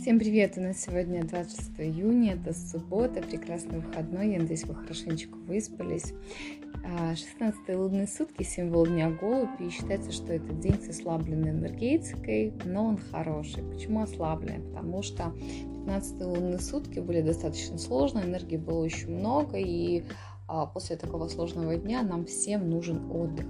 Всем привет! У нас сегодня 26 июня, это суббота, прекрасный выходной. Я надеюсь, вы хорошенечко выспались. 16 лунные сутки, символ дня голубь, и считается, что этот день с ослабленной энергетикой, но он хороший. Почему ослабленный? Потому что 15 лунные сутки были достаточно сложные, энергии было очень много, и а после такого сложного дня нам всем нужен отдых.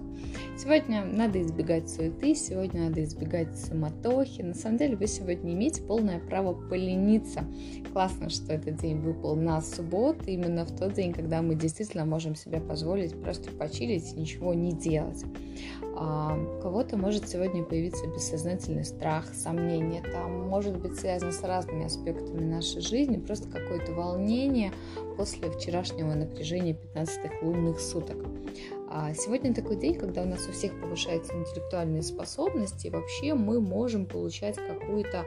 Сегодня надо избегать суеты, сегодня надо избегать суматохи. На самом деле вы сегодня имеете полное право полениться. Классно, что этот день выпал на субботу, именно в тот день, когда мы действительно можем себе позволить просто почилить и ничего не делать. А у кого-то может сегодня появиться бессознательный страх, сомнение. Это может быть связано с разными аспектами нашей жизни, просто какое-то волнение после вчерашнего напряжения 15 лунных суток. А сегодня такой день, когда у нас у всех повышаются интеллектуальные способности, и вообще мы можем получать какую-то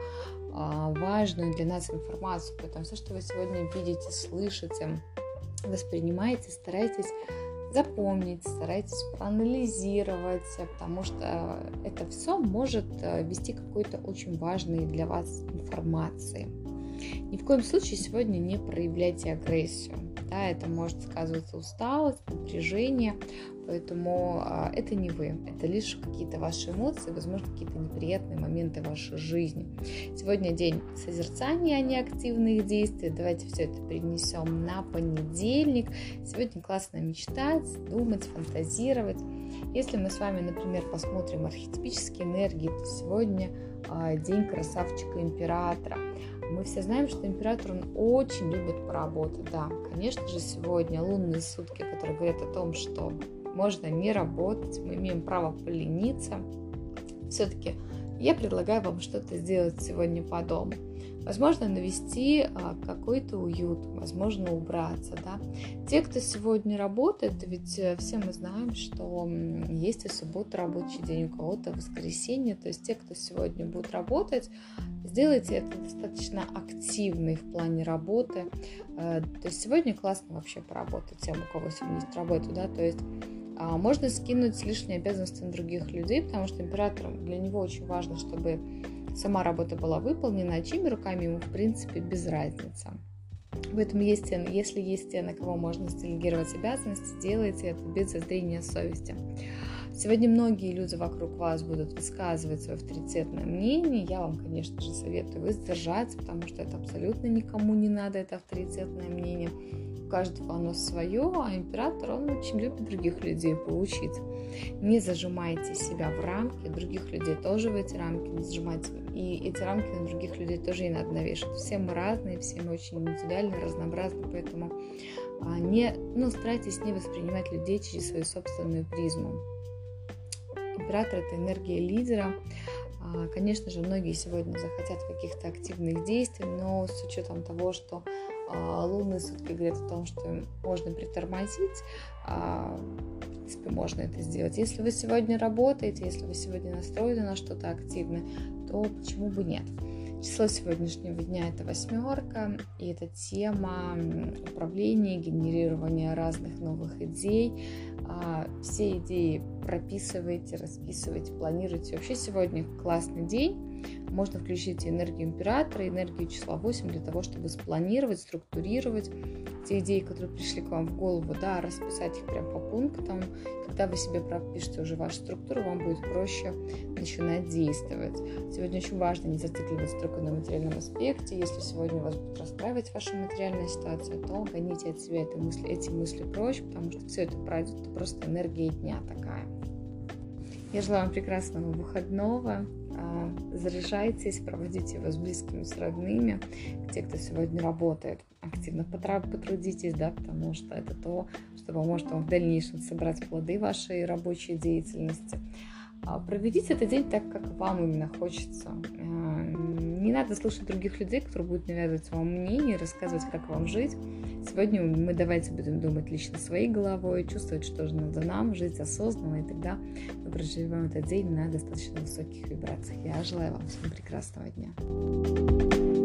а, важную для нас информацию. Поэтому все, что вы сегодня видите, слышите, воспринимаете, старайтесь запомнить, старайтесь проанализировать, потому что это все может э, вести какой-то очень важной для вас информации. Ни в коем случае сегодня не проявляйте агрессию. Да, это может сказываться усталость, напряжение, поэтому а, это не вы, это лишь какие-то ваши эмоции, возможно, какие-то неприятные моменты вашей жизни. Сегодня день созерцания, а не активных действий. Давайте все это перенесем на понедельник. Сегодня классно мечтать, думать, фантазировать. Если мы с вами, например, посмотрим архетипические энергии, то сегодня а, день красавчика императора. Мы все знаем, что император, он очень любит поработать. Да, конечно же, сегодня лунные сутки, которые говорят о том, что можно не работать, мы имеем право полениться. Все-таки я предлагаю вам что-то сделать сегодня по дому. Возможно, навести а, какой-то уют, возможно, убраться. Да? Те, кто сегодня работает, ведь э, все мы знаем, что есть и суббота рабочий день, у кого-то воскресенье. То есть те, кто сегодня будет работать, сделайте это достаточно активно в плане работы. Э, то есть сегодня классно вообще поработать тем, у кого сегодня есть работа. Да? То есть можно скинуть лишние обязанности на других людей, потому что император для него очень важно, чтобы сама работа была выполнена, а чьими руками ему, в принципе, без разницы. Поэтому есть если есть те, на кого можно делегировать обязанности, делайте это без зазрения совести. Сегодня многие люди вокруг вас будут высказывать свое авторитетное мнение. Я вам, конечно же, советую воздержаться, потому что это абсолютно никому не надо, это авторитетное мнение каждого оно свое, а император, он очень любит других людей поучить. Не зажимайте себя в рамки, других людей тоже в эти рамки не зажимайте. И эти рамки на других людей тоже не надо навешивать. Все мы разные, все мы очень индивидуальны, разнообразны, поэтому а, не, ну, старайтесь не воспринимать людей через свою собственную призму. Император – это энергия лидера, а, Конечно же, многие сегодня захотят каких-то активных действий, но с учетом того, что а, лунные сутки говорят о том, что можно притормозить, а, в принципе, можно это сделать. Если вы сегодня работаете, если вы сегодня настроены на что-то активное, то почему бы нет? Число сегодняшнего дня это восьмерка, и это тема управления, генерирования разных новых идей. А, все идеи прописывайте, расписывайте, планируйте. Вообще сегодня классный день можно включить энергию императора, энергию числа 8 для того, чтобы спланировать, структурировать те идеи, которые пришли к вам в голову, да, расписать их прям по пунктам. Когда вы себе пропишете уже вашу структуру, вам будет проще начинать действовать. Сегодня очень важно не зацикливаться только на материальном аспекте. Если сегодня вас будет расстраивать ваша материальная ситуация, то гоните от себя эти мысли, эти мысли прочь, потому что все это пройдет, это просто энергия дня такая. Я желаю вам прекрасного выходного. А, заряжайтесь, проводите его с близкими, с родными. Те, кто сегодня работает, активно потрудитесь, да, потому что это то, что поможет вам в дальнейшем собрать плоды вашей рабочей деятельности. А, проведите этот день так, как вам именно хочется. Не надо слушать других людей, которые будут навязывать вам мнение, рассказывать, как вам жить. Сегодня мы давайте будем думать лично своей головой, чувствовать, что же надо нам, жить осознанно, и тогда мы проживем этот день на достаточно высоких вибрациях. Я желаю вам всем прекрасного дня.